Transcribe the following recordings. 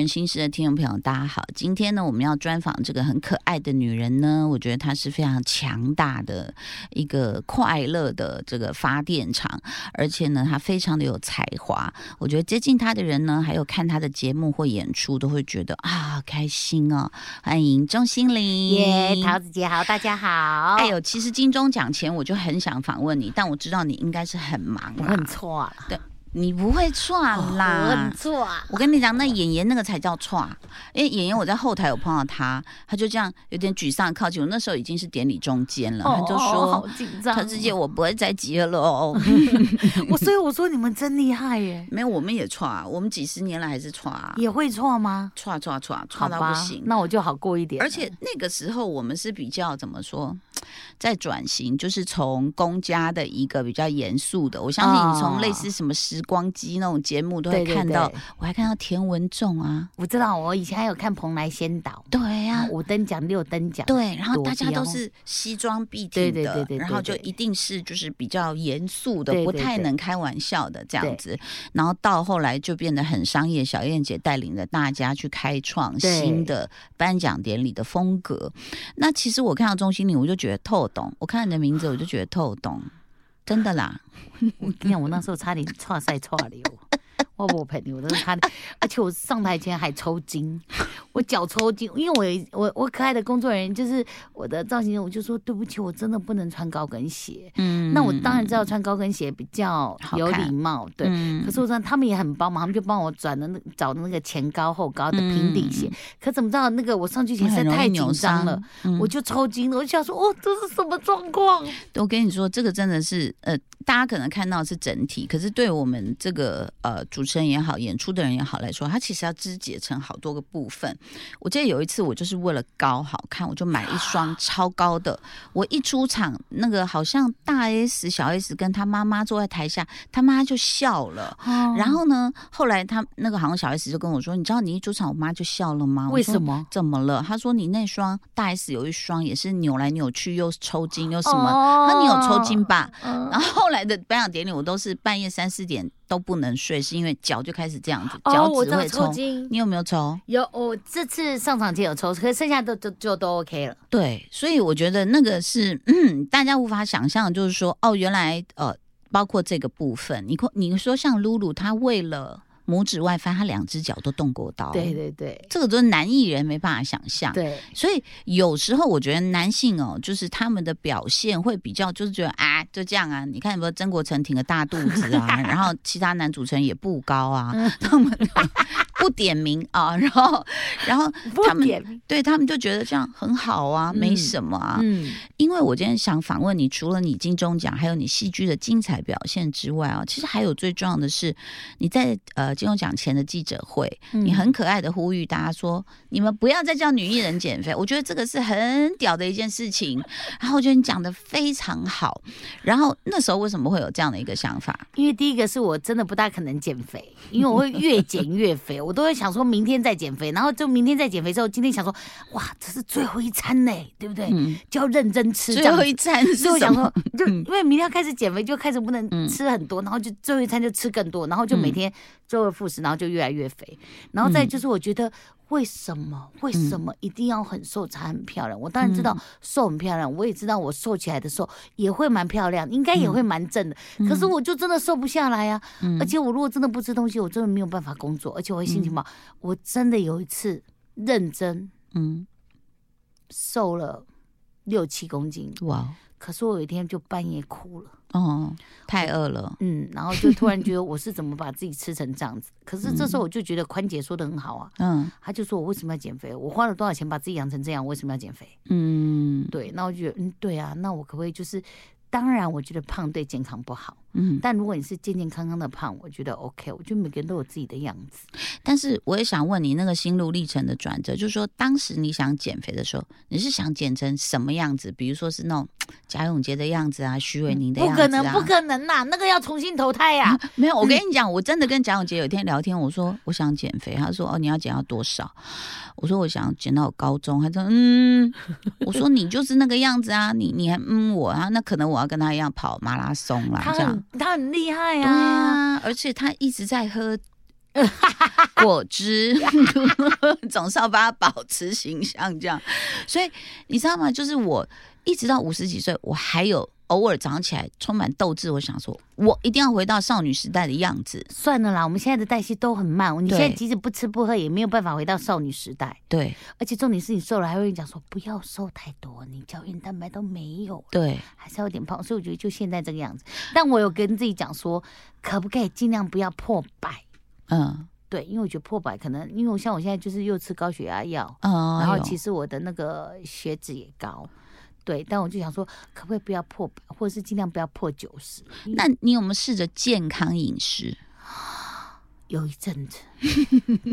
各位女人心事的听众朋友，大家好。今天呢，我们要专访这个很可爱的女人呢，我觉得她是非常强大的一个快乐的这个发电厂，而且呢，她非常的有才华。我觉得接近她的人呢，还有看她的节目或演出，都会觉得啊开心哦。欢迎钟心凌，耶，桃子姐好，大家好。哎呦，其实金钟奖前我就很想访问你，但我知道你应该是很忙，我很错了。对。你不会错啦，错啊！我跟你讲，那演员那个才叫错。因为演员我在后台有碰到他，他就这样有点沮丧靠近我。那时候已经是典礼中间了，他就说：“好紧张，他直接我不会再接了哦。”我所以我说你们真厉害耶！没有，我们也错啊，我们几十年了还是错啊，也会错吗？错错错错到不行，那我就好过一点。而且那个时候我们是比较怎么说？在转型，就是从公家的一个比较严肃的，我相信你从类似什么时光机那种节目都会看到，我还看到田文仲啊，我知道，我以前还有看蓬莱仙岛，对呀，五等奖六等奖，对，然后大家都是西装。笔挺的，然后就一定是就是比较严肃的，不太能开玩笑的这样子，然后到后来就变得很商业，小燕姐带领着大家去开创新的颁奖典礼的风格。那其实我看到钟心凌，我就觉得。透懂，我看你的名字我就觉得透懂，真的啦！我跟你讲，我那时候差点岔赛岔流。我不陪你，我都是他的，而且我上台前还抽筋，我脚抽筋，因为我我我可爱的工作人员就是我的造型师，我就说对不起，我真的不能穿高跟鞋。嗯，那我当然知道穿高跟鞋比较有礼貌，对。可是我知道他们也很帮忙，他们就帮我转的那找的那个前高后高的平底鞋。可怎么知道那个我上去前实在太紧张了，我就抽筋了。我就想说，哦，这是什么状况？我跟你说，这个真的是呃。大家可能看到是整体，可是对我们这个呃主持人也好，演出的人也好来说，它其实要肢解成好多个部分。我记得有一次，我就是为了高好看，我就买一双超高的。我一出场，那个好像大 S、小 S 跟他妈妈坐在台下，他妈就笑了。然后呢，后来他那个好像小 S 就跟我说：“你知道你一出场，我妈就笑了吗？”为什么？怎么了？他说：“你那双大 S 有一双也是扭来扭去，又抽筋又什么？他你有抽筋吧？”然后。后来的颁奖典礼，我都是半夜三四点都不能睡，是因为脚就开始这样子，脚趾会抽筋。你有没有抽？有，我这次上场前有抽，可是剩下都都就都 OK 了。对，所以我觉得那个是嗯大家无法想象，就是说，哦，原来呃，包括这个部分，你你说像露露，她为了。拇指外翻，他两只脚都动过刀。对对对，这个都是男艺人没办法想象。对，所以有时候我觉得男性哦，就是他们的表现会比较，就是觉得啊，就这样啊。你看，有没有曾国成挺个大肚子啊，然后其他男主持人也不高啊，他们。不点名啊，然后，然后他们对他们就觉得这样很好啊，没什么啊。嗯，因为我今天想访问你，除了你金钟奖，还有你戏剧的精彩表现之外啊，其实还有最重要的是你在呃金钟奖前的记者会，你很可爱的呼吁大家说，你们不要再叫女艺人减肥。我觉得这个是很屌的一件事情。然后我觉得你讲的非常好。然后那时候为什么会有这样的一个想法？因为第一个是我真的不大可能减肥，因为我会越减越肥。我都会想说明天再减肥，然后就明天再减肥之后，今天想说，哇，这是最后一餐呢，对不对？就要认真吃。最后一餐是想说，就因为明天要开始减肥，就开始不能吃很多，然后就最后一餐就吃更多，然后就每天周而复始，然后就越来越肥。然后再就是，我觉得为什么为什么一定要很瘦才很漂亮？我当然知道瘦很漂亮，我也知道我瘦起来的时候也会蛮漂亮，应该也会蛮正的。可是我就真的瘦不下来呀，而且我如果真的不吃东西，我真的没有办法工作，而且我会心。情不好？我真的有一次认真，嗯，瘦了六七公斤，哇！可是我有一天就半夜哭了，哦，太饿了，嗯，然后就突然觉得我是怎么把自己吃成这样子？可是这时候我就觉得宽姐说的很好啊，嗯，他就说我为什么要减肥？我花了多少钱把自己养成这样？我为什么要减肥？嗯，对，那我觉得，嗯，对啊，那我可不可以就是？当然，我觉得胖对健康不好。嗯，但如果你是健健康康的胖，我觉得 OK。我觉得每个人都有自己的样子。但是我也想问你，那个心路历程的转折，就是说当时你想减肥的时候，你是想减成什么样子？比如说是那种贾永杰的样子啊，徐伟宁的样子啊？不可能，不可能呐！那个要重新投胎呀。没有，我跟你讲，我真的跟贾永杰有一天聊天，我说我想减肥，他说哦，你要减到多少？我说我想减到我高中，他说嗯，我说你就是那个样子啊，你你还嗯我啊，那可能我要跟他一样跑马拉松啦，这样他很厉害啊，对啊，而且他一直在喝 果汁，总是要把它保持形象这样。所以你知道吗？就是我一直到五十几岁，我还有偶尔早上起来充满斗志，我想说，我一定要回到少女时代的样子。算了啦，我们现在的代谢都很慢，你对现在即使不吃不喝，也没有办法回到少女时代。对而且重点是你瘦了，还会跟你讲说不要瘦太多，你胶原蛋白都没有，对，还是要有点胖。所以我觉得就现在这个样子。但我有跟自己讲说，可不可以尽量不要破百？嗯对，因为我觉得破百可能，因为我像我现在就是又吃高血压药，嗯，然后其实我的那个血脂也高。对，但我就想说，可不可以不要破百，或者是尽量不要破九十？那你有没有试着健康饮食？有一阵子，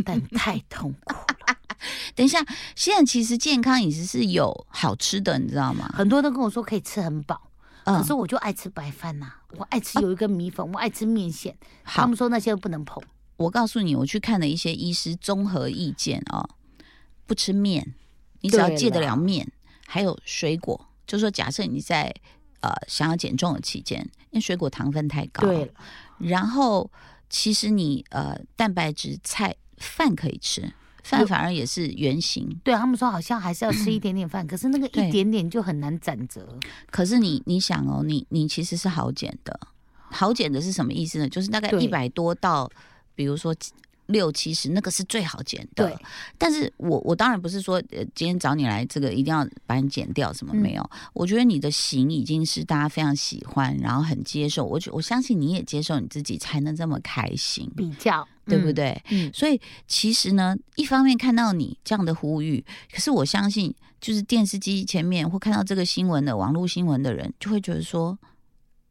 但太痛苦了。等一下，现在其实健康饮食是有好吃的，你知道吗？很多人都跟我说可以吃很饱，嗯可是我就爱吃白饭呐、我爱吃有一根米粉，我爱吃面线。他们，说那些都不能碰。我告诉你，我去看了一些医师综合意见哦，不吃面，你只要戒得了面，还有水果，就说假设你在呃想要减重的期间，因为水果糖分太高，对，然后其实你呃蛋白质菜饭可以吃，饭反而也是原形，对他们说好像还是要吃一 点点饭，可是那个一点点就很难攒折。可是你你想哦，你你其实是好减的，好减的是什么意思呢？就是大概一百多到，比如说六七十，那个是最好减的。对，但是我我当然不是说，呃，今天找你来这个一定要把你减掉，什么嗯没有？我觉得你的型已经是大家非常喜欢，然后很接受。我觉我相信你也接受你自己，才能这么开心，比较，嗯？对不对？嗯，所以其实呢，一方面看到你这样的呼吁，可是我相信，就是电视机前面或看到这个新闻的网络新闻的人，就会觉得说，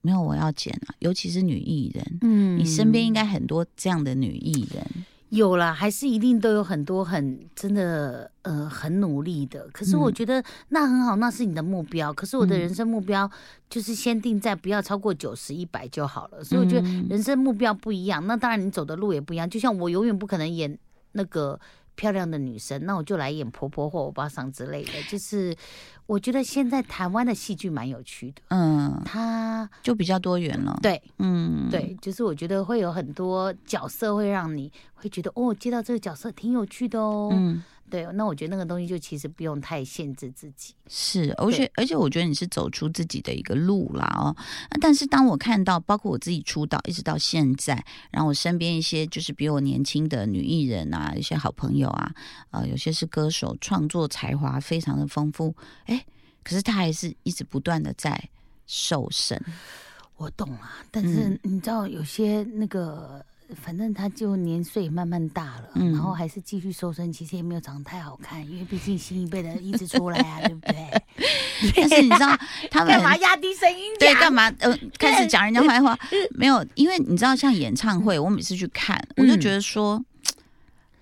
没有我要减啊，尤其是女艺人，嗯你身边应该很多这样的女艺人，有啦，还是一定都有很多很真的呃很努力的。可是我嗯觉得那很好，那是你的目标。可是我的嗯人生目标就是先定在不要超过九十一百就好了。所以我觉得嗯人生目标不一样，那当然你走的路也不一样。就像我永远不可能演那个漂亮的女生，那我就来演婆婆或欧巴桑之类的。就是我觉得现在台湾的戏剧蛮有趣的，嗯，它就比较多元了。，对嗯，对，就是我觉得会有很多角色会让你会觉得哦，接到这个角色挺有趣的哦。嗯，对，那我觉得那个东西就其实不用太限制自己。是，而且而且我觉得你是走出自己的一个路啦哦。但是当我看到，包括我自己出道一直到现在，然后我身边一些就是比我年轻的女艺人啊，一些好朋友啊，呃，有些是歌手，创作才华非常的丰富，哎，可是他还是一直不断的在瘦身。我懂啊，但是嗯你知道有些那个，反正他就年岁慢慢大了，嗯然后还是继续瘦身，其实也没有长得太好看，因为毕竟新一辈的一直出来啊，对不对？但是你知道 他们干嘛压低声音对，干嘛？呃，开始讲人家坏话？没有，因为你知道，像演唱会，我每次去看，我就嗯觉得说，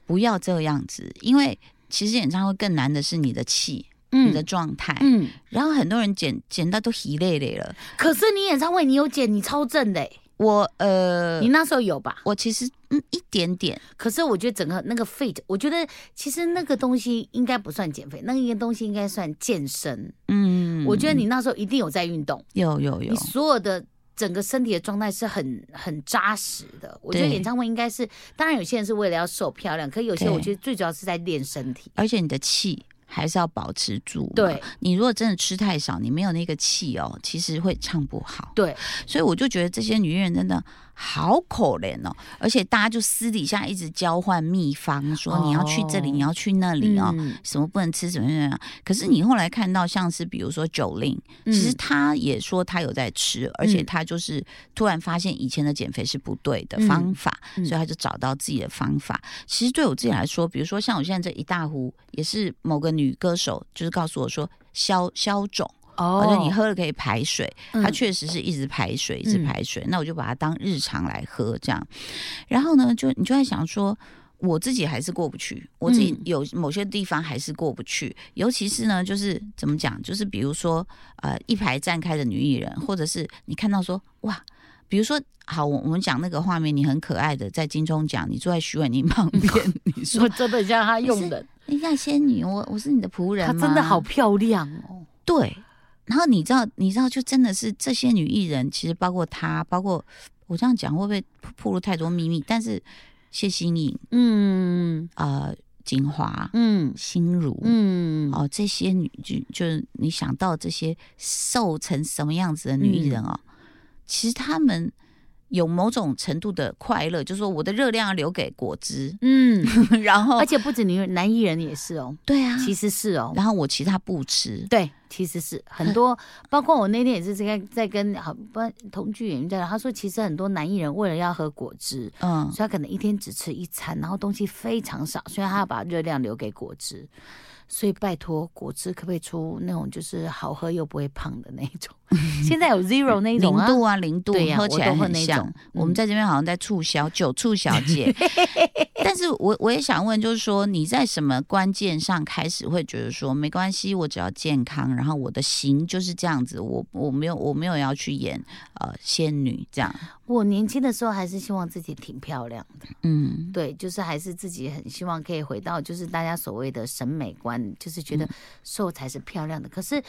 不要这样子，因为其实演唱会更难的是你的气、你的状态。嗯，然后很多人剪剪到都疲累累了。可是你演唱会你有剪，你超正的欸、我呃你，那时候有吧？我其实嗯一点点，可是我觉得整个那个 fit，我觉得其实那个东西应该不算减肥，那一个东西应该算健身。嗯，我觉得你那时候一定有在运动，有有有你，所有的整个身体的状态是很很扎实的。我觉得演唱会应该是，当然有些人是为了要瘦漂亮，可有些我觉得最主要是在练身体。而且你的气。还是要保持住。对，你如果真的吃太少，你没有那个气哦，其实会唱不好。对，所以我就觉得这些女艺人真的好可怜哦，而且大家就私底下一直交换秘方，说你要去这里，哦你要去那里哦，嗯。什么不能吃，什么什么。可是你后来看到，像是比如说九令，其实他也说他有在吃，而且他就是突然发现以前的减肥是不对的嗯方法，嗯。所以他就找到自己的方法。其实对我自己来说，比如说像我现在这一大壶，也是某个女歌手就是告诉我说消消肿。哦反正你喝了可以排水，它嗯确实是一直排水，一直嗯排水。那我就把它当日常来喝，这样。然后呢，就你就在想说，我自己还是过不去，我自己嗯有某些地方还是过不去。尤其是呢，就是怎么讲，就是比如说，呃，一排站开的女艺人，或者是你看到说，哇。比如说，好，我我们讲那个画面，你很可爱的在金钟奖，你坐在徐婉宁旁边，你说我真的像她用的，人家仙女，我我是你的仆人她？真的好漂亮哦。对，然后你知道，你知道，就真的是这些女艺人，其实包括她，包括我这样讲会不会暴露太多秘密？但是谢欣颖、嗯呃锦华、嗯心如，嗯，哦，这些女就就是你想到这些瘦成什么样子的女艺人哦，其实她们有某种程度的快乐，就是说我的热量要留给果汁，嗯，然后而且不止女男艺人也是哦，对啊，其实是哦，然后我其他不吃，对，其实是很多，包括我那天也是在在跟好不同剧演员在聊，他说其实很多男艺人为了要喝果汁，嗯所以他可能一天只吃一餐，然后东西非常少，所以他要把热量留给果汁。所以拜托，果汁可不可以出那种就是好喝又不会胖的那一种？现在有 zero 那种零，度啊，零度对呀喝起来很像那种。我们嗯在这边好像在促销酒促小姐，但是我我也想问，就是说你在什么关键上开始会觉得说没关系，我只要健康，然后我的型就是这样子，我我没有我没有要去演呃仙女这样，我年轻的时候还是希望自己挺漂亮的，嗯。对，就是还是自己很希望可以回到就是大家所谓的审美观，就是觉得瘦才是漂亮的。可是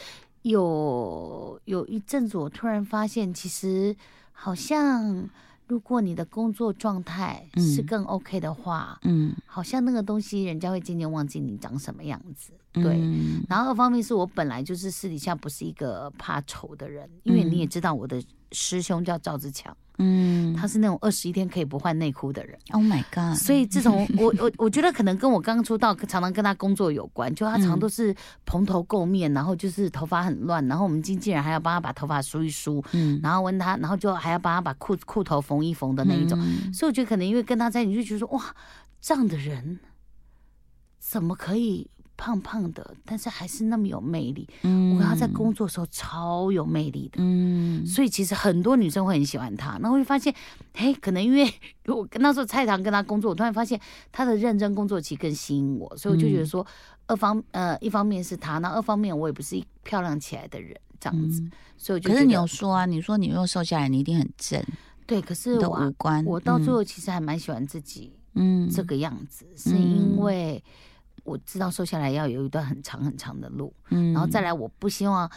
有有一阵子，我突然发现，其实好像如果你的工作状态是嗯更 OK 的话，嗯，好像那个东西人家会渐渐忘记你长什么样子。对，嗯然后二方面是我本来就是私底下不是一个怕丑的人，因为你也知道我的师兄叫赵志强，嗯他是那种二十一天可以不换内裤的人。，Oh my God，所以自从我我我觉得可能跟我刚出道，常常跟他工作有关，就他常嗯都是蓬头垢面，然后就是头发很乱，然后我们经纪人还要帮他把头发梳一梳，嗯然后问他，然后就还要帮他把裤裤头缝一缝的那一种。嗯所以我觉得可能因为跟他在一起，你就觉得说哇，这样的人怎么可以胖胖的，但是还是那么有魅力？嗯。我跟他在工作的时候超有魅力的。嗯。所以其实很多女生会很喜欢他，然后会发现，嘿，可能因为 我跟那时候蔡堂跟他工作，我突然发现他的认真工作其实更吸引我，所以我就觉得说，二方呃一方面是他，那二方面我也不是一漂亮起来的人这样子，嗯。所以可是你有说啊，你说你如果瘦下来，你一定很正，对，可是我啊五官，我到最嗯。后其实还蛮喜欢自己嗯。这个样子，是因为我知道瘦下来要有一段很长很长的路，嗯然后再来我不希望。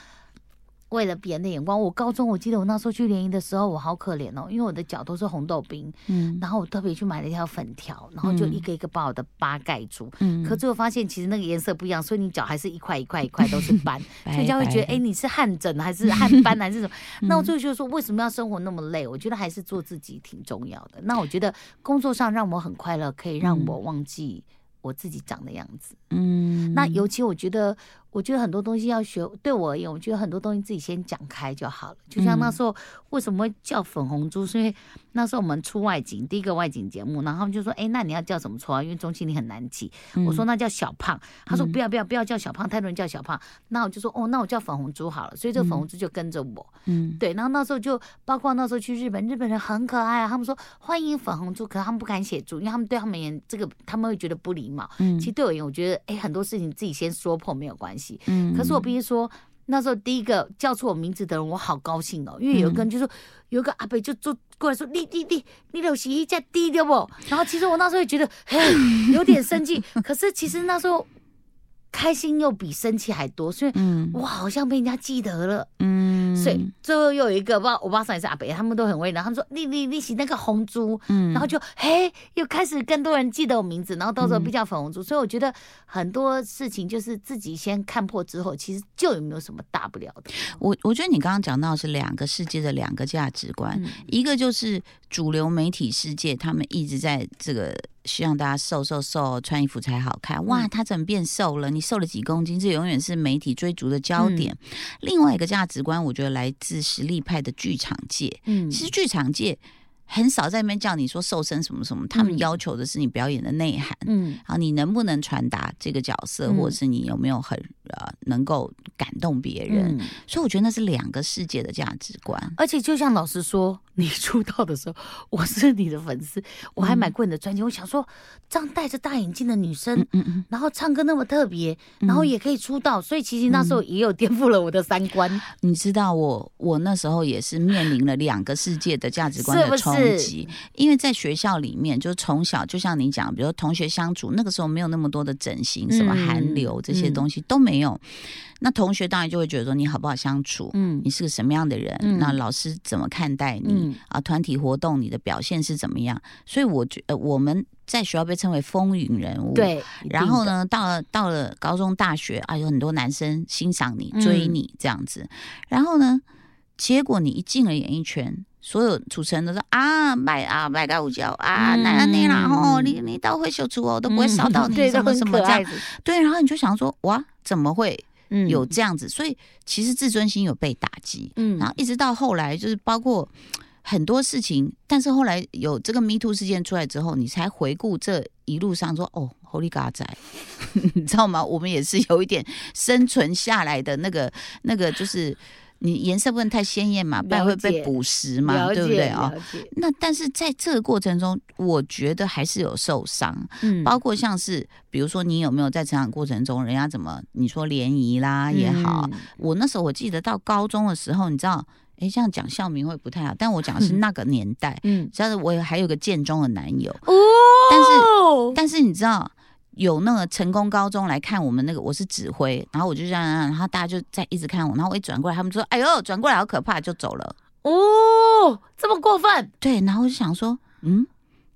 为了别人的眼光，我高中我记得我那时候去联谊的时候，我好可怜哦，因为我的脚都是红豆冰，嗯然后我特别去买了一条粉条，然后就嗯一个一个把我的疤盖住。嗯可最后发现其实那个颜色不一样，所以你脚还是一块一块一块都是斑，所以人家会觉得哎、你是汗疹还是汗斑还是什么？那我就觉得说为什么要生活那么累？我觉得还是做自己挺重要的。那我觉得工作上让我很快乐，可以让我忘记我自己长的样子。嗯那尤其我觉得，我觉得很多东西要学，对我而言，我觉得很多东西自己先讲开就好了。就像那时候为什么会叫粉红猪，是因为那时候我们出外景，第一个外景节目，然后他们就说，哎，那你要叫什么绰号？因为中心你很难记。我说那叫小胖，他说不要不要不要叫小胖，太多人叫小胖。那我就说哦，那我叫粉红猪好了。所以这个粉红猪就跟着我。嗯对，然后那时候就包括那时候去日本，日本人很可爱啊，他们说欢迎粉红猪，可是他们不敢写猪，因为他们对他们而言这个他们会觉得不礼貌。嗯其实对我而言，我觉得哎很多事情自己先说破没有关系。嗯。可是我必须说，那时候第一个叫出我名字的人，我好高兴哦，因为有一个人就说，有一个阿伯就坐过来说，你你你你有洗衣架低的不？然后其实我那时候也觉得嘿有点生气，可是其实那时候开心又比生气还多，所以嗯。我好像被人家记得了。嗯。所以最后又有一个不知道我爸上也是阿北，他们都很为难，他们说你你你洗那个红猪，嗯。然后就嘿又开始更多人记得我名字，然后到时候被叫粉红猪，所以我觉得很多事情就是自己先看破之后，其实就有没有什么大不了的。我我觉得你刚刚讲到是两个世界的两个价值观，嗯。一个就是主流媒体世界，他们一直在这个希望大家瘦瘦瘦，穿衣服才好看。哇，嗯他怎么变瘦了？你瘦了几公斤？这永远是媒体追逐的焦点。另外一个价值观，我觉得来自实力派的剧场界。嗯其实剧场界很少在那边叫你说瘦身什么什么，他们嗯要求的是你表演的内涵。嗯啊，你能不能传达这个角色，嗯或者是你有没有很呃能够感动别人？嗯，所以我觉得那是两个世界的价值观。而且就像老师说，你出道的时候，我是你的粉丝，我还买过你的专辑。我想说，这样戴着大眼镜的女生，嗯嗯然后唱歌那么特别，然后也可以出道，所以其实那时候也有颠覆了我的三观，你知道我我那时候也是面临了两个世界的价值观的冲是击，因为在学校里面，就从小就像你讲，比如同学相处，那个时候没有那么多的整形，什么嗯韩流这些嗯东西都没有。那同学当然就会觉得说你好不好相处，嗯你是个什么样的人，嗯那老师怎么看待你、嗯啊？团体活动你的表现是怎么样？所以我觉呃，我们在学校被称为风云人物。。对，然后？呢，到了到了高中、大学啊，有很多男生欣赏你、追嗯你这样子。然后呢，结果你一进了演艺圈，所有主持人都说啊，卖啊卖个五角啊，嗯那那啦哦，你你都会秀出哦，都不会烧到你 对，什么什么这样。对，然后你就想说，哇，怎么会嗯有这样子？所以其实自尊心有被打击。嗯然后一直到后来，就是包括很多事情，但是后来有这个 Me Too 事件出来之后，你才回顾这一路上说，哦，Holy God 仔，你知道吗？我们也是有一点生存下来的那个那个，就是你颜色不能太鲜艳嘛，不然会被捕食嘛，对不对？啊、那但是在这个过程中，我觉得还是有受伤，嗯。包括像是比如说你有没有在成长过程中，人家怎么你说联谊啦也好，嗯我那时候我记得到高中的时候，你知道，哎，这样讲校名会不太好，但我讲的是那个年代，嗯。像是我有还有个建中的男友，哦，但是但是你知道。有那个成功高中来看我们那个，我是指挥，然后我就这样，然后大家就在一直看我，然后我一转过来，他们说：“哎呦，转过来好可怕！”就走了。哦，这么过分，对，然后我就想说，嗯，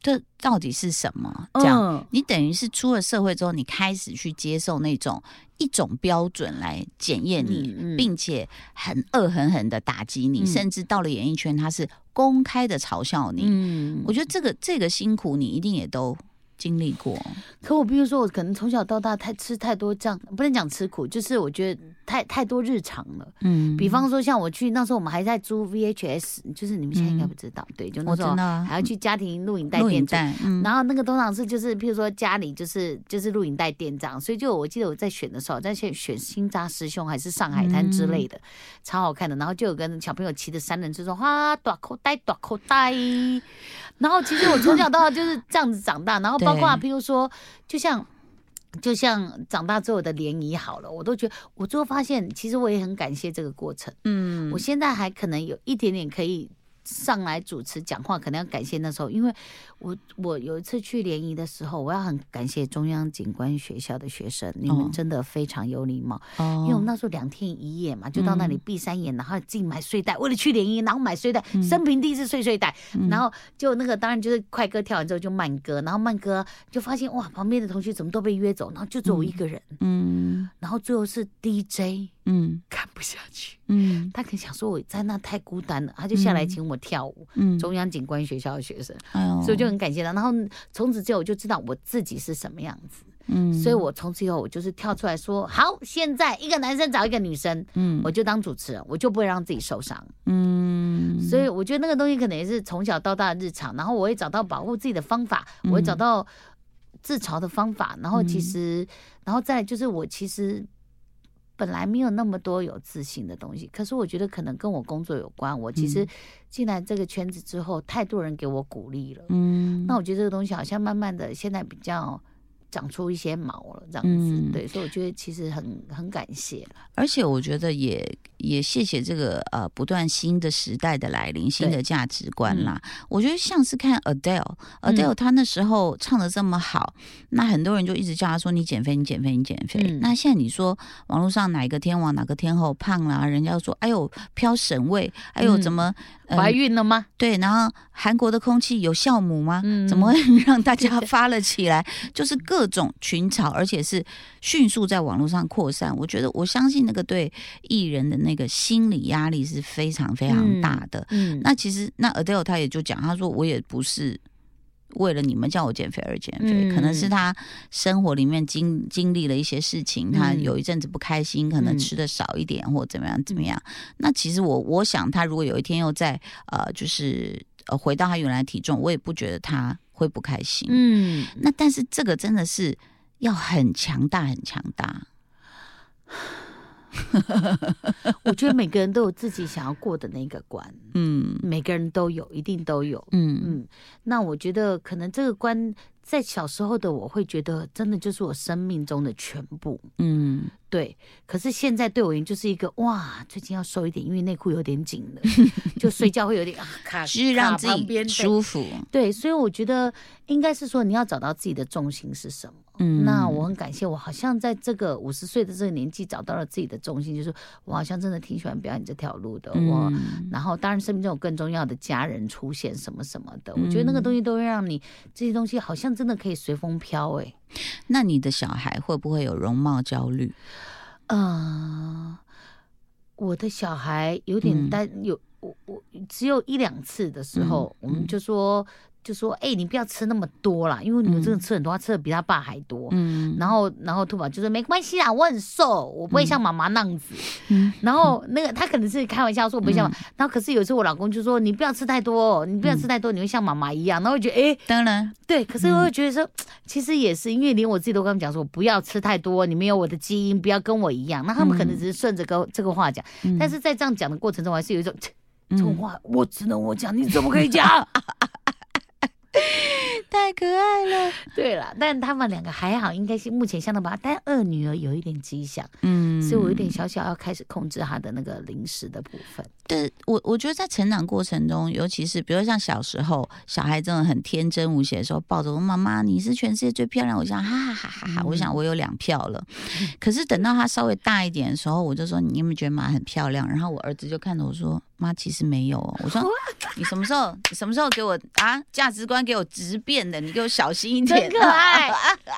这到底是什么？这样，嗯你等于是出了社会之后，你开始去接受那种一种标准来检验你，嗯嗯并且很恶狠狠的打击你，嗯甚至到了演艺圈，他是公开的嘲笑你。嗯我觉得这个这个辛苦，你一定也都经历过。可我比如说，我可能从小到大太吃太多这样，不能讲吃苦，就是我觉得太太多日常了。嗯比方说，像我去那时候，我们还在租 VHS，就是你们现在应该不知道，对，就那时候还要去家庭录影带店嗯，然后那个通常是就是，譬如说家里就是就是录影带店长，所以就我记得我在选的时候，在选选新扎师兄还是上海滩之类的，超好看的。然后就有跟小朋友骑着三轮车说哇短口袋短口袋。然后其实我从小到大就是这样子长大，然后包括对譬如说，就像。就像长大之后的联谊好了，我都觉得我最后发现，其实我也很感谢这个过程。嗯我现在还可能有一点点可以上来主持讲话，可能要感谢那时候，因为我我有一次去联谊的时候，我要很感谢中央警官学校的学生，你哦。们真的非常有礼貌，哦。因为我们那时候两天一夜嘛，就到那里闭三眼，然后自己买睡袋，为了去联谊，然后买睡袋，生平第一次睡睡袋，然后就那个当然就是快歌跳完之后就慢歌，然后慢歌就发现哇，旁边的同学怎么都被约走，然后就只有我一个人，嗯。然后最后是 DJ 嗯看不下去。嗯他可能想说我在那太孤单了，他就下来请我跳舞。嗯，中央警官学校的学生，哎呦所以我就很感谢他。然后从此之后我就知道我自己是什么样子，嗯所以我从此以后我就是跳出来说：好，现在一个男生找一个女生，嗯我就当主持人，我就不会让自己受伤。嗯，所以我觉得那个东西可能也是从小到大的日常，然后我会找到保护自己的方法，我嗯会找到自嘲的方法，然后其实，然后再就是我其实。本来没有那么多有自信的东西，可是我觉得可能跟我工作有关。我其实嗯进来这个圈子之后，太多人给我鼓励了。嗯，那我觉得这个东西好像慢慢的现在比较长出一些毛了，这样子。嗯对，所以我觉得其实很很感谢。而且我觉得也也谢谢这个呃不断新的时代的来临，新的价值观啦。我觉得像是看 Adele，Adele 嗯她那时候唱的这么好，那很多人就一直叫她说你减肥，你减肥，你减肥。嗯那现在你说网络上哪个天王哪个天后胖啦，人家说哎呦飘神位，哎呦嗯怎么、呃怀孕了吗？对，然后韩国的空气有酵母吗？嗯怎么会让大家发了起来？就是各种群嘲，而且是迅速在网络上扩散。我觉得，我相信那个对艺人的那个心理压力是非常非常大的。嗯，那其实，那 Adele 他也就讲，他说我也不是。为了你们叫我减肥而减肥，嗯可能是他生活里面经经历了一些事情，他嗯有一阵子不开心，可能嗯吃的少一点或怎么样怎么样。那其实我我想，他如果有一天又在呃，就是呃回到他原来体重，我也不觉得他会不开心。嗯，那但是这个真的是要很强大，很强大。我觉得每个人都有自己想要过的那个关，嗯。每个人都有，一定都有。嗯。嗯，那我觉得可能这个关在小时候的我会觉得，真的就是我生命中的全部。嗯，对，可是现在对我而言就是一个哇，最近要瘦一点，因为内裤有点紧了，就睡觉会有点啊卡，就是让自己舒服。对，所以我觉得应该是说你要找到自己的重心是什么。嗯那我很感谢，我好像在这个五十岁的这个年纪找到了自己的重心，就是我好像真的挺喜欢表演这条路的。我嗯然后当然生命中有更重要的家人出现什么什么的，我觉得那个东西都会让你这些东西好像真的可以随风飘哎、那你的小孩会不会有容貌焦虑？嗯，我的小孩有点嗯。担，有我我只有一两次的时候，嗯我们就说就说，哎、你不要吃那么多啦，因为你们真的吃很多，他吃的比他爸还多。嗯，然后，然后兔宝就说没关系啦，我很瘦，我不会像妈妈那样子。嗯。然后那个他可能是开玩笑说我不会像妈，然后可是有时候我老公就说你不要吃太多，你不要吃太多，你会像妈妈一样。然后我觉得哎，当然，对，可是我会觉得说，其实也是因为连我自己都跟他们讲说，不要吃太多，你没有我的基因，不要跟我一样。那他们可能只是顺着跟这个话讲，嗯。但是在这样讲的过程中，我还是有一种这嗯。种话我只能我讲，你怎么可以讲？Bye. 太可爱了。对了，但他们两个还好，应该是目前相当吧，但二女儿有一点迹象，嗯，所以我有点小小要开始控制她的那个零食的部分。对我，我觉得在成长过程中，尤其是比如像小时候，小孩真的很天真无邪的时候，抱着我妈妈，你是全世界最漂亮，我想哈哈哈哈哈，我想我有两票了。可是等到他稍微大一点的时候，我就说你有没有觉得妈很漂亮？然后我儿子就看着我说妈其实没有哦。我说你什么时候你什么时候给我啊价值观给我直变的？你给我小心一点。真可爱。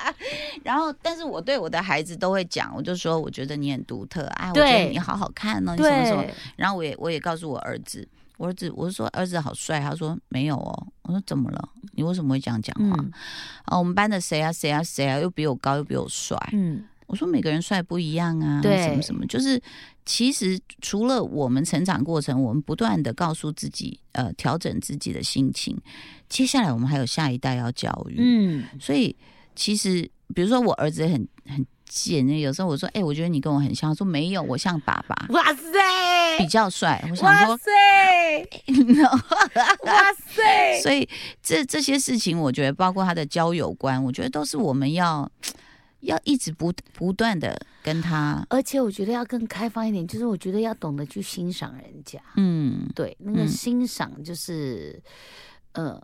然后，但是我对我的孩子都会讲，我就说我觉得你很独特，哎，我觉得你好好看哦，你什么然后我也我也告诉我儿子，我儿子我就说儿子好帅，他说没有哦，我说怎么了？你为什么会这样讲话？嗯啊，我们班的谁啊谁啊谁啊，又比我高又比我帅。嗯，我说每个人帅不一样啊，对什么什么，就是其实除了我们成长过程，我们不断的告诉自己，呃，调整自己的心情，接下来我们还有下一代要教育，嗯，所以其实比如说我儿子也很很贱，有时候我说，哎、我觉得你跟我很像，他说没有，我像爸爸。哇塞，比较帅，我想说，哇塞，哇塞，所以这这些事情，我觉得包括他的交友观，我觉得都是我们要要一直不不断的跟他，而且我觉得要更开放一点，就是我觉得要懂得去欣赏人家。嗯对，那个嗯欣赏就是，呃，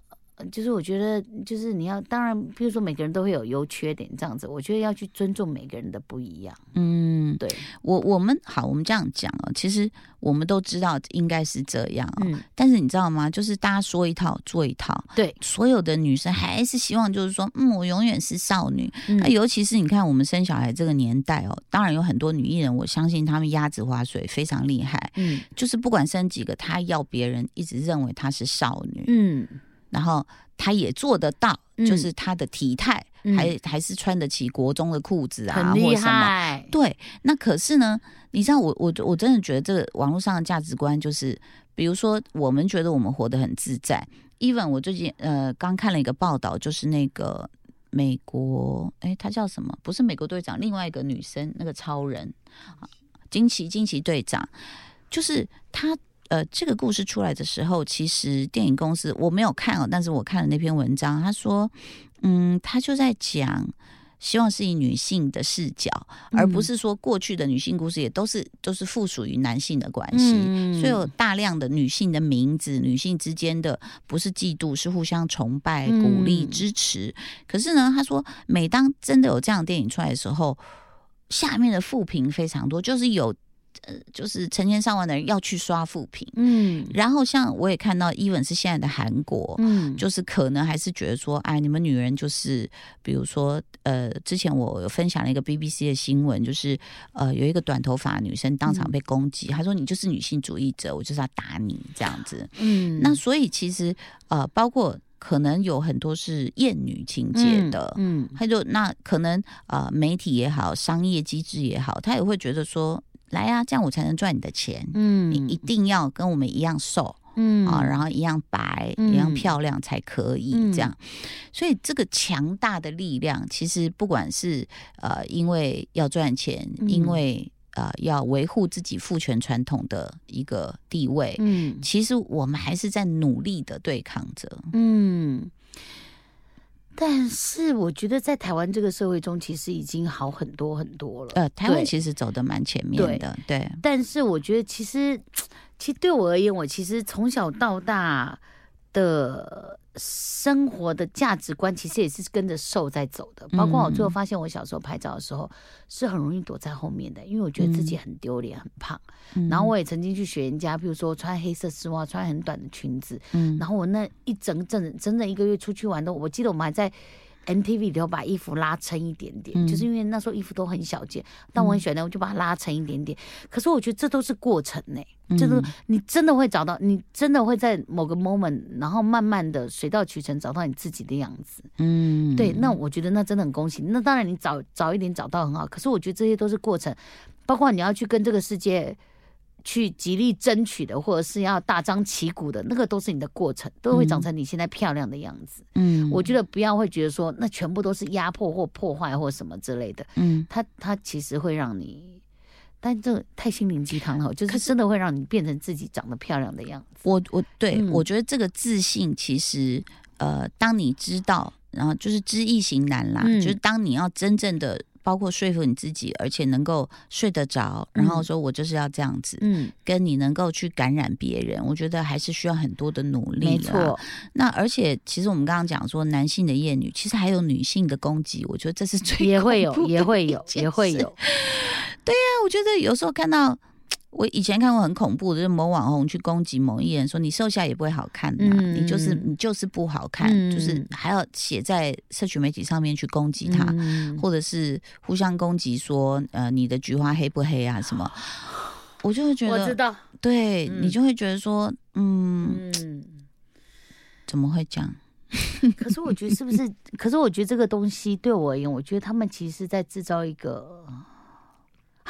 就是我觉得就是你要，当然，比如说每个人都会有优缺点这样子，我觉得要去尊重每个人的不一样。嗯，对，我我们好，我们这样讲哦，其实我们都知道应该是这样哦，嗯，但是你知道吗？就是大家说一套做一套，对，所有的女生还是希望就是说，嗯，我永远是少女。那、嗯尤其是你看我们生小孩这个年代哦，当然有很多女艺人，我相信她们鸭子划水非常厉害，嗯就是不管生几个，她要别人一直认为她是少女，嗯，然后他也做得到，嗯就是他的体态、嗯还还是穿得起国中的裤子啊，或什么。对，那可是呢，你知道我我我真的觉得这个网络上的价值观就是，比如说我们觉得我们活得很自在，even 我最近呃刚看了一个报道，就是那个美国，哎，他叫什么？不是美国队长，另外一个女生，那个超人，啊惊奇惊奇队长，就是她。呃，这个故事出来的时候，其实电影公司我没有看哦，但是我看了那篇文章，他说，嗯，他就在讲，希望是以女性的视角，而不嗯是说过去的女性故事也都是都是附属于男性的关系。嗯所以有大量的女性的名字，女性之间的不是嫉妒，是互相崇拜、鼓励、嗯支持。可是呢，他说，每当真的有这样的电影出来的时候，下面的负评非常多，就是有呃，就是成千上万的人要去刷负评。嗯然后像我也看到，even 是现在的韩国，嗯，就是可能还是觉得说，哎，你们女人就是，比如说，呃，之前我有分享了一个 BBC 的新闻，就是呃，有一个短头发女生当场被攻击，她说你就是女性主义者，我就是要打你这样子。嗯那所以其实呃，包括可能有很多是厌女情节的。嗯他就那可能呃媒体也好，商业机制也好，他也会觉得说，来呀、这样我才能赚你的钱。嗯你一定要跟我们一样瘦，嗯啊，然后一样白、嗯一样漂亮才可以嗯这样。所以这个强大的力量，其实不管是呃因为要赚钱，嗯因为呃要维护自己父权传统的一个地位，嗯其实我们还是在努力的对抗着。嗯。但是我觉得在台湾这个社会中，其实已经好很多很多了。呃，台湾其实走的蛮前面的，对，但是我觉得其实，其实对我而言，我其实从小到大的生活的价值观，其实也是跟着瘦在走的。包括我最后发现，我小时候拍照的时候是很容易躲在后面的，因为我觉得自己很丢脸、很胖。嗯。然后我也曾经去学人家，比如说穿黑色丝袜、穿很短的裙子，嗯。然后我那一整整整整一个月出去玩的，我记得我们还在 NTV 里头把衣服拉撑一点点，嗯就是因为那时候衣服都很小件，但我很喜欢的，我就把它拉撑一点点。可是我觉得这都是过程呢、这都嗯你真的会找到，你真的会在某个 moment，然后慢慢的水到渠成找到你自己的样子。嗯对，那我觉得那真的很恭喜。那当然你早早一点找到很好，可是我觉得这些都是过程，包括你要去跟这个世界去极力争取的，或者是要大张旗鼓的，那个都是你的过程，都会长成你现在漂亮的样子。嗯我觉得不要会觉得说那全部都是压迫或破坏或什么之类的，嗯它它其实会让你。但这太心灵鸡汤了，就是是真的会让你变成自己长得漂亮的样子。我我对、嗯我觉得这个自信其实呃，当你知道，然后就是知易行难啦，嗯就是当你要真正的包括说服你自己，而且能够睡得着，然后说我就是要这样子，嗯，跟你能够去感染别人，我觉得还是需要很多的努力。没错，，那而且其实我们刚刚讲说男性的厌女，其实还有女性的攻击，我觉得这是最也会有也会有，也会有。对啊我觉得有时候看到，我以前看过很恐怖的，就是某网红去攻击某艺人，说你瘦下也不会好看嘛、嗯你就是你就是不好看，嗯就是还要写在社群媒体上面去攻击他，嗯或者是互相攻击说，呃，你的菊花黑不黑啊什么。我就会觉得，我知道，对、嗯你就会觉得说，嗯，嗯。怎么会这样？可是我觉得是不是？可是我觉得这个东西对我而言，我觉得他们其实是在制造一个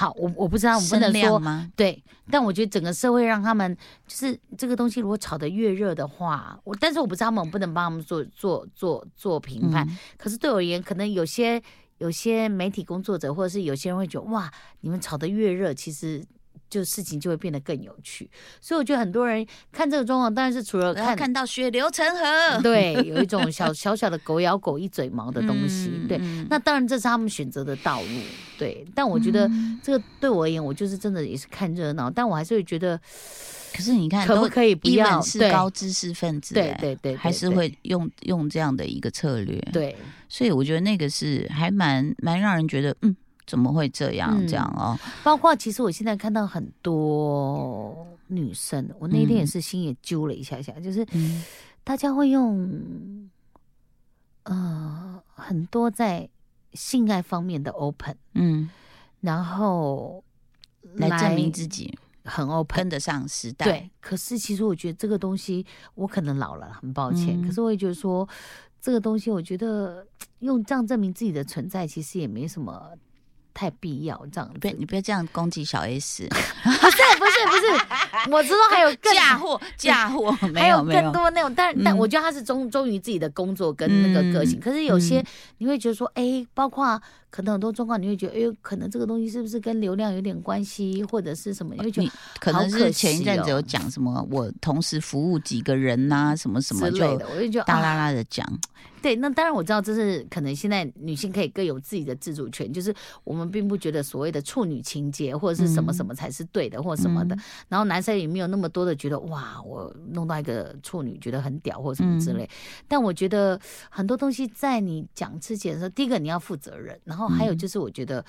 好，我我不知道，我不能说量吗？对，但我觉得整个社会让他们就是这个东西，如果炒得越热的话，我但是我不知道他们，我不能帮他们做做做做评判。嗯可是对我而言，可能有些有些媒体工作者，或者是有些人会觉得，哇，你们炒得越热，其实就事情就会变得更有趣。所以我觉得很多人看这个状况，当然是除了看看到血流成河，对，有一种小 小小的狗咬狗一嘴毛的东西，对。那当然这是他们选择的道路，对。但我觉得嗯这个对我而言，我就是真的也是看热闹，但我还是会觉得，可是你看，都可不可以不要是高知识分子、哎对对对，还是会用用这样的一个策略。，对，所以我觉得那个是还蛮蛮让人觉得，嗯，怎么会这样、嗯这样哦？包括其实我现在看到很多女生，我那天也嗯是心也揪了一下下，就是嗯大家会用，呃，很多在性爱方面的 open，嗯，然后来证明自己很 open，跟得上时代。对，可是其实我觉得这个东西，我可能老了，很抱歉。嗯可是我也觉得说，这个东西，我觉得 用这样证明自己的存在，其实也没什么太必要。这样子，不要你不要这样攻击小 S，不是不是不是，我知道还有更嫁祸嫁祸，没还有更多那种，但但嗯我觉得他是忠忠于自己的工作跟那个个性。嗯可是有些嗯你会觉得说，哎，包括可能很多状况，你会觉得，哎呦，可能这个东西是不是跟流量有点关系，或者是什么？你会觉得你可能是前一阵子有讲什么，我同时服务几个人呐、什么什么类的，我就觉得啊大啦啦的讲。对，那当然我知道这是可能现在女性可以各有自己的自主权，就是我们并不觉得所谓的处女情节或者是什么嗯什么才是对的或什么的，嗯。然后男生也没有那么多的觉得哇，我弄到一个处女觉得很屌或什么之类。但我觉得很多东西在你讲之前的时候，第一个你要负责任，然后还有嗯。就是我觉得，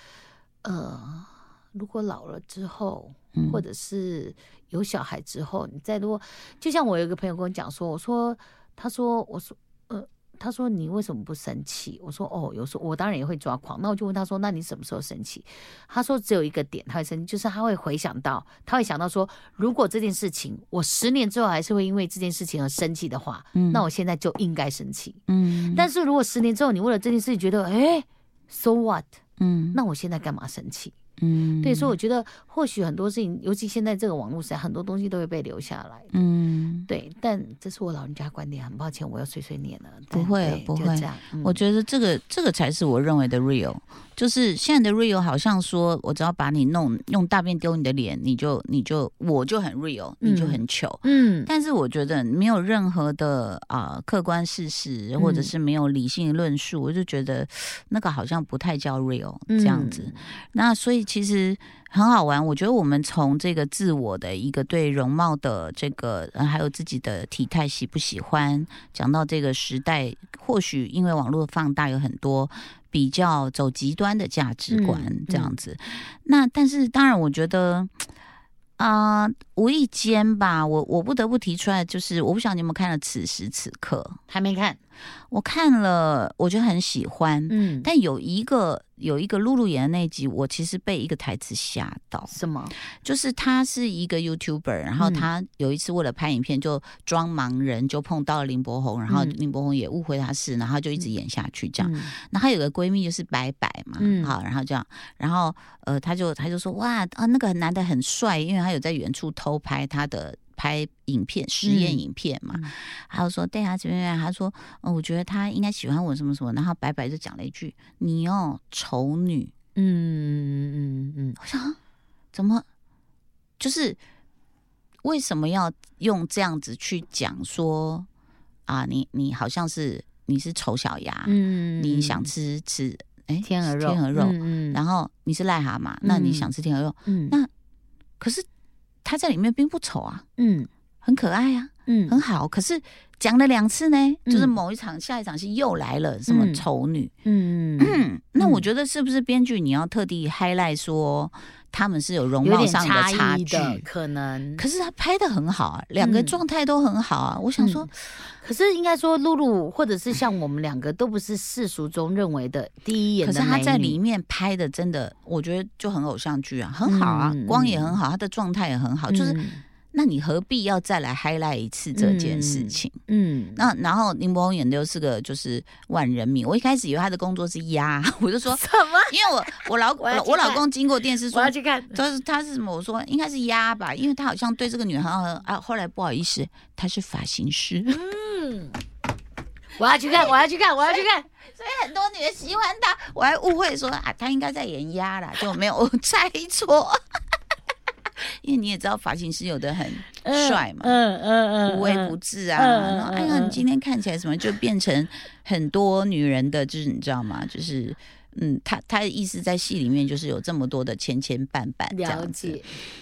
呃，如果老了之后，嗯。或者是有小孩之后，你再多，就像我有一个朋友跟我讲说，我说，他说，我说，呃，他说你为什么不生气？我说哦，有时候我当然也会抓狂。那我就问他说，那你什么时候生气？他说只有一个点他会生气，就是他会回想到，他会想到说，如果这件事情我十年之后还是会因为这件事情而生气的话，嗯那我现在就应该生气。嗯但是如果十年之后你为了这件事情觉得，哎，so what？嗯那我现在干嘛生气？嗯，对，所以我觉得或许很多事情，尤其现在这个网络时代，很多东西都会被留下来。嗯，对，但这是我老人家观点，很抱歉，我要碎碎念了。不会不会这样。嗯我觉得这个这个才是我认为的 real，就是现在的 real 好像说我只要把你弄用大便丢你的脸，你就你就我就很 real，你就很糗。嗯，但是我觉得没有任何的啊、客观事实，或者嗯是没有理性论述，我就觉得那个好像不太叫 real 这样子。嗯那所以其实很好玩，我觉得我们从这个自我的一个对容貌的这个，呃还有自己的体态喜不喜欢，讲到这个时代，或许因为网络放大有很多。比较走极端的价值观嗯这样子，那但是当然，我觉得啊、无意间吧，我我不得不提出来，就是我不晓得你有没有看了《此时此刻》，还没看。我看了，我觉得很喜欢，嗯，但有一个有一个露露演的那一集，我其实被一个台词吓到，什么？就是他是一个 YouTuber，然后嗯他有一次为了拍影片就装盲人，就碰到了林柏宏，然后嗯林柏宏也误会他是，然后就一直演下去这样。嗯那她有个闺蜜就是白白嘛，嗯好，然后这样，然后呃，他就他就说哇啊，那个男的很帅，因为他有在远处偷拍他的拍影片实验嗯影片嘛，嗯他就说对啊，怎么样？他说，嗯、我觉得他应该喜欢我什么什么，然后白白就讲了一句，你哦，丑女。嗯嗯嗯嗯我想啊怎么就是为什么要用这样子去讲说啊？你你好像是你是丑小鸭，嗯你想吃吃哎天鹅肉？天鹅肉，嗯然后你是癞蛤蟆，那你嗯想吃天鹅肉？嗯那可是他在里面并不丑啊，嗯。很可爱啊，嗯很好。可是讲了两次呢，就是嗯某一场下一场戏又来了什么嗯丑女，嗯嗯，那我嗯觉得是不是编剧你要特地 highlight 说他们是有容貌上的差差距？可能。可是他拍的很好啊，两个嗯状态都很好啊。我想说嗯，可是应该说，露露或者是像我们两个，都不是世俗中认为的第一眼可是。他在里面拍的真的，我觉得就很偶像剧啊，很好啊，嗯光也很好，他的状态也很好。就是嗯那你何必要再来 highlight 一次这件事情？嗯，那然后林柏宏演的又是个就是万人迷，我一开始以为他的工作是鸭，我就说，什么？因为我我老我老公经过电视说我要去看。他是他是什么？我说应该是鸭吧，因为他好像对这个女孩很好啊。后来不好意思，他是发型师，嗯，我要去看，我要去看，我要去看。所以很多女人喜欢他。我还误会说啊，他应该在演鸭啦，就没有 猜错。因为你也知道，发型师有的很帅嘛，嗯嗯嗯，无微不至啊。然后哎呀，嗯你今天看起来什么，就变成很多女人的，就是你知道吗？就是嗯，他他的意思在戏里面就是有这么多的牵牵绊绊这样子。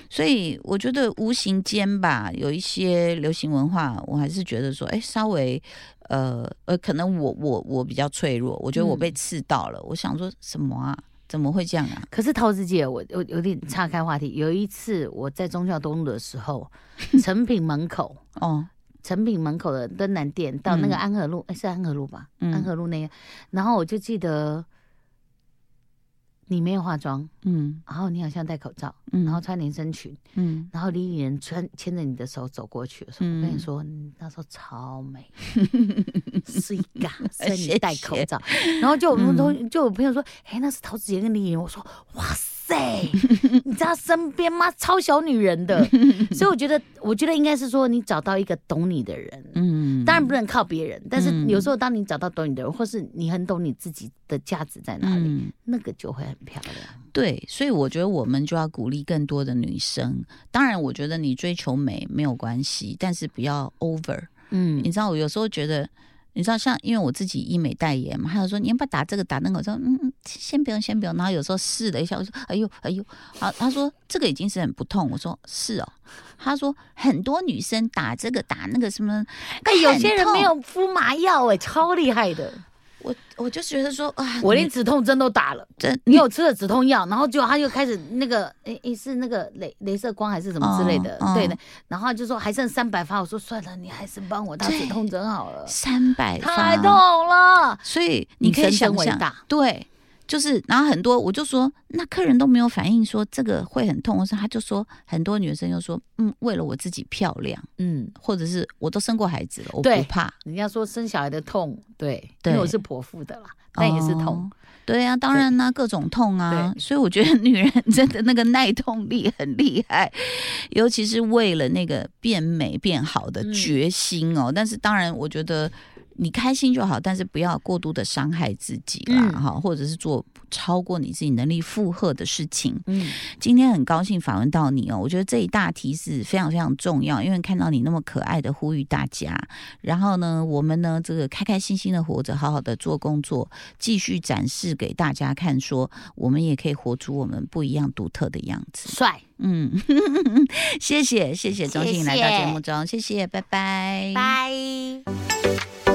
所以我觉得无形间吧，有一些流行文化，我还是觉得说，哎，稍微呃呃，可能我我我比较脆弱，我觉得我被嗯刺到了。我想说什么啊？怎么会这样啊？可是桃子姐，我我有点岔开话题。有一次我在中孝东路的时候，成品门口，哦，成品门口的灯南店到那个嗯安和路，哎、是安和路吧？嗯安和路那个，然后我就记得你没有化妆，嗯。然后你好像戴口罩，嗯，然后穿连身裙，嗯。然后李李人穿牵着你的手走过去的时候，我跟你嗯说，那时候超美，是一嘎，虽然谢你戴口罩，然后就我们同就有朋友说，哎，那是陶子杰跟李李人，我说，哇塞，你知道身边吗？超小女人的，所以我觉得，我觉得应该是说，你找到一个懂你的人，嗯，当然不能靠别人，但是嗯有时候当你找到懂你的人，或是你很懂你自己的价值在哪里，嗯那个就会很漂亮。对，所以我觉得我们就要鼓励更多的女生。当然，我觉得你追求美没有关系，但是不要 over。嗯你知道，我有时候觉得，你知道，像因为我自己医美代言嘛，还有说你要不要打这个打那个，我说嗯嗯，先不用，先不用。然后有时候试了一下，我说哎呦哎呦，好，他说这个已经是很不痛，我说是哦。他说很多女生打这个打那个什么，哎，有些人没，有敷麻药，哎，超厉害的。我我就觉得说啊，我连止痛针都打了。真你有吃了止痛药，然后就他就开始那个，诶、诶、是那个镭镭射光还是什么之类的，对的。然后就说还剩三百发，我说算了，你还是帮我打止痛针好了，三百太痛了。所以你可以想象，对，就是，然后很多我就说，那客人都没有反应说这个会很痛，我说他就说很多女生就说，嗯，为了我自己漂亮，嗯，或者是我都生过孩子了，我不怕。人家说生小孩的痛，对，对因为我是剖腹的啦，那也是痛哦。对啊，当然啦，各种痛啊，所以我觉得女人 真的那个耐痛力很厉害，尤其是为了那个变美变好的嗯决心哦。但是当然，我觉得你开心就好，但是不要过度的伤害自己啦，嗯哈、或者是做超过你自己能力负荷的事情。嗯，今天很高兴访问到你哦，我觉得这一大题是非常非常重要，因为看到你那么可爱的呼吁大家，然后呢，我们呢这个开开心心的活着，好好的做工作，继续展示给大家看说我们也可以活出我们不一样独特的样子。帅，嗯，谢谢谢谢钟信来到节目中，谢谢，拜拜，拜。